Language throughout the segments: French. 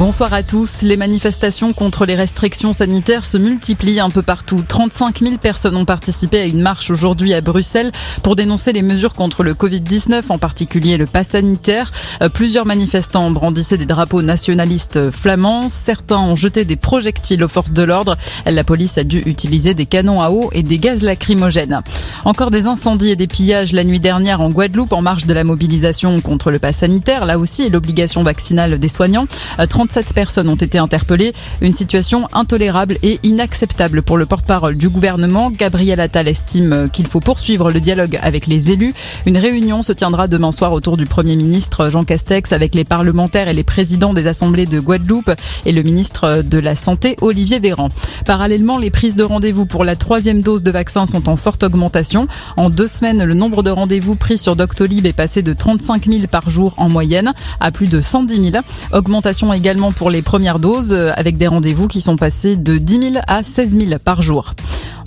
Bonsoir à tous. Les manifestations contre les restrictions sanitaires se multiplient un peu partout. 35 000 personnes ont participé à une marche aujourd'hui à Bruxelles pour dénoncer les mesures contre le Covid-19, en particulier le pass sanitaire. Euh, plusieurs manifestants brandissaient des drapeaux nationalistes euh, flamands. Certains ont jeté des projectiles aux forces de l'ordre. La police a dû utiliser des canons à eau et des gaz lacrymogènes. Encore des incendies et des pillages la nuit dernière en Guadeloupe en marge de la mobilisation contre le pass sanitaire. Là aussi, l'obligation vaccinale des soignants. Euh, 30 27 personnes ont été interpellées. Une situation intolérable et inacceptable pour le porte-parole du gouvernement. Gabriel Attal estime qu'il faut poursuivre le dialogue avec les élus. Une réunion se tiendra demain soir autour du Premier ministre Jean Castex avec les parlementaires et les présidents des assemblées de Guadeloupe et le ministre de la Santé Olivier Véran. Parallèlement, les prises de rendez-vous pour la troisième dose de vaccin sont en forte augmentation. En deux semaines, le nombre de rendez-vous pris sur Doctolib est passé de 35 000 par jour en moyenne à plus de 110 000. Augmentation également pour les premières doses euh, avec des rendez-vous qui sont passés de 10 000 à 16 000 par jour.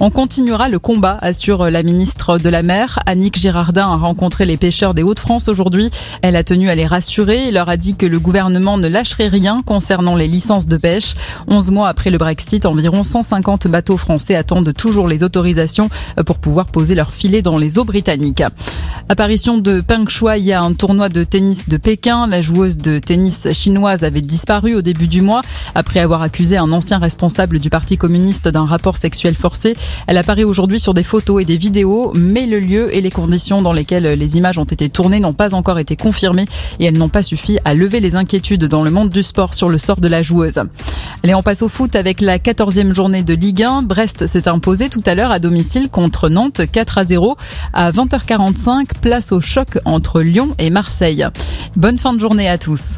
On continuera le combat, assure la ministre de la Mer. Annick Girardin a rencontré les pêcheurs des Hauts-de-France aujourd'hui. Elle a tenu à les rassurer et leur a dit que le gouvernement ne lâcherait rien concernant les licences de pêche. 11 mois après le Brexit, environ 150 bateaux français attendent toujours les autorisations pour pouvoir poser leurs filets dans les eaux britanniques. Apparition de Peng Shuai à un tournoi de tennis de Pékin. La joueuse de tennis chinoise avait disparu au début du mois après avoir accusé un ancien responsable du Parti communiste d'un rapport sexuel forcé. Elle apparaît aujourd'hui sur des photos et des vidéos, mais le lieu et les conditions dans lesquelles les images ont été tournées n'ont pas encore été confirmées et elles n'ont pas suffi à lever les inquiétudes dans le monde du sport sur le sort de la joueuse. Allez, on passe au foot avec la 14e journée de Ligue 1. Brest s'est imposé tout à l'heure à domicile contre Nantes 4 à 0 à 20h45. Place au choc entre Lyon et Marseille. Bonne fin de journée à tous.